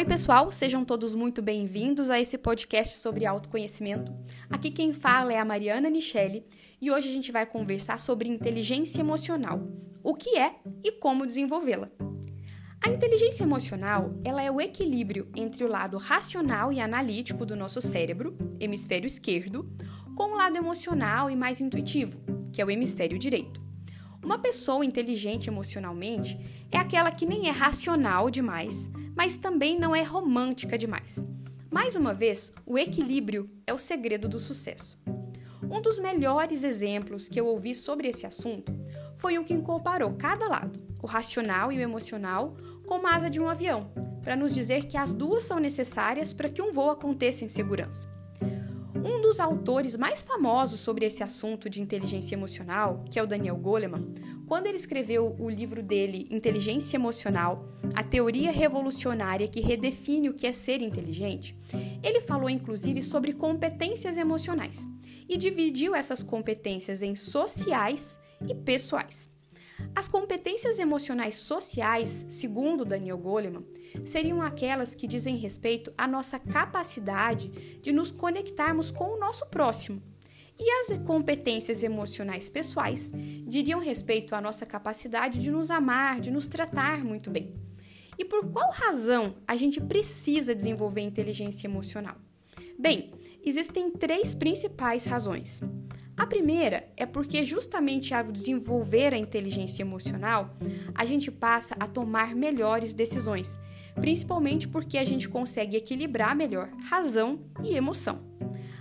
Oi, pessoal, sejam todos muito bem-vindos a esse podcast sobre autoconhecimento. Aqui quem fala é a Mariana Nichelle e hoje a gente vai conversar sobre inteligência emocional, o que é e como desenvolvê-la. A inteligência emocional, ela é o equilíbrio entre o lado racional e analítico do nosso cérebro, hemisfério esquerdo, com o lado emocional e mais intuitivo, que é o hemisfério direito. Uma pessoa inteligente emocionalmente é aquela que nem é racional demais, mas também não é romântica demais. Mais uma vez, o equilíbrio é o segredo do sucesso. Um dos melhores exemplos que eu ouvi sobre esse assunto foi o que comparou cada lado, o racional e o emocional, com uma asa de um avião, para nos dizer que as duas são necessárias para que um voo aconteça em segurança. Um dos autores mais famosos sobre esse assunto de inteligência emocional, que é o Daniel Goleman, quando ele escreveu o livro dele Inteligência Emocional, a teoria revolucionária que redefine o que é ser inteligente, ele falou inclusive sobre competências emocionais e dividiu essas competências em sociais e pessoais. As competências emocionais sociais, segundo Daniel Goleman, seriam aquelas que dizem respeito à nossa capacidade de nos conectarmos com o nosso próximo. E as competências emocionais pessoais diriam respeito à nossa capacidade de nos amar, de nos tratar muito bem. E por qual razão a gente precisa desenvolver inteligência emocional? Bem, existem três principais razões. A primeira é porque, justamente ao desenvolver a inteligência emocional, a gente passa a tomar melhores decisões, principalmente porque a gente consegue equilibrar melhor razão e emoção.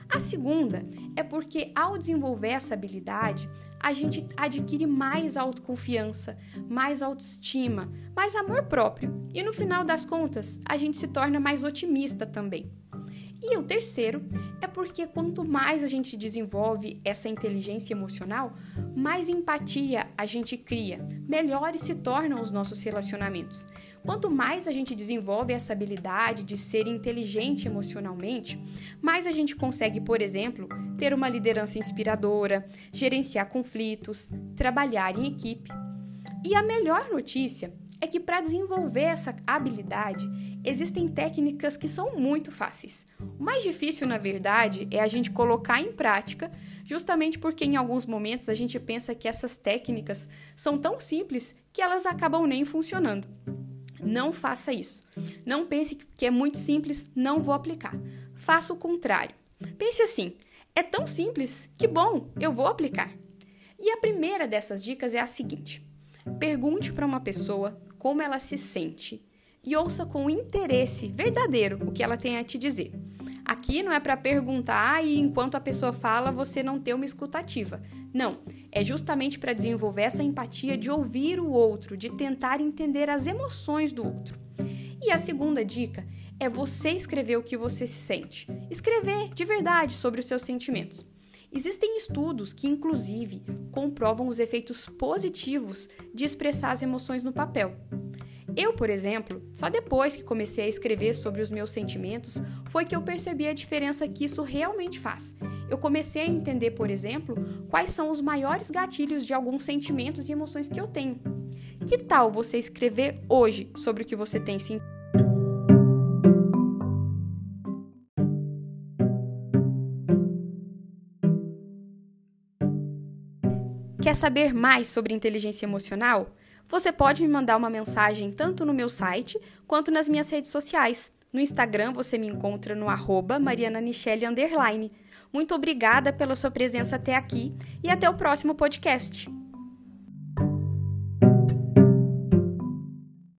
A segunda é porque, ao desenvolver essa habilidade, a gente adquire mais autoconfiança, mais autoestima, mais amor próprio e, no final das contas, a gente se torna mais otimista também. E o terceiro é porque quanto mais a gente desenvolve essa inteligência emocional, mais empatia a gente cria, melhores se tornam os nossos relacionamentos. Quanto mais a gente desenvolve essa habilidade de ser inteligente emocionalmente, mais a gente consegue, por exemplo, ter uma liderança inspiradora, gerenciar conflitos, trabalhar em equipe. E a melhor notícia é que para desenvolver essa habilidade, existem técnicas que são muito fáceis. O mais difícil, na verdade, é a gente colocar em prática, justamente porque em alguns momentos a gente pensa que essas técnicas são tão simples que elas acabam nem funcionando. Não faça isso. Não pense que é muito simples, não vou aplicar. Faça o contrário. Pense assim: é tão simples, que bom, eu vou aplicar. E a primeira dessas dicas é a seguinte: pergunte para uma pessoa como ela se sente e ouça com interesse verdadeiro o que ela tem a te dizer. Aqui não é para perguntar e enquanto a pessoa fala você não ter uma escutativa. Não, é justamente para desenvolver essa empatia de ouvir o outro, de tentar entender as emoções do outro. E a segunda dica é você escrever o que você se sente. Escrever de verdade sobre os seus sentimentos. Existem estudos que, inclusive, comprovam os efeitos positivos de expressar as emoções no papel. Eu, por exemplo, só depois que comecei a escrever sobre os meus sentimentos foi que eu percebi a diferença que isso realmente faz. Eu comecei a entender, por exemplo, quais são os maiores gatilhos de alguns sentimentos e emoções que eu tenho. Que tal você escrever hoje sobre o que você tem sentido? Quer saber mais sobre inteligência emocional? Você pode me mandar uma mensagem tanto no meu site quanto nas minhas redes sociais. No Instagram você me encontra no arroba Muito obrigada pela sua presença até aqui e até o próximo podcast.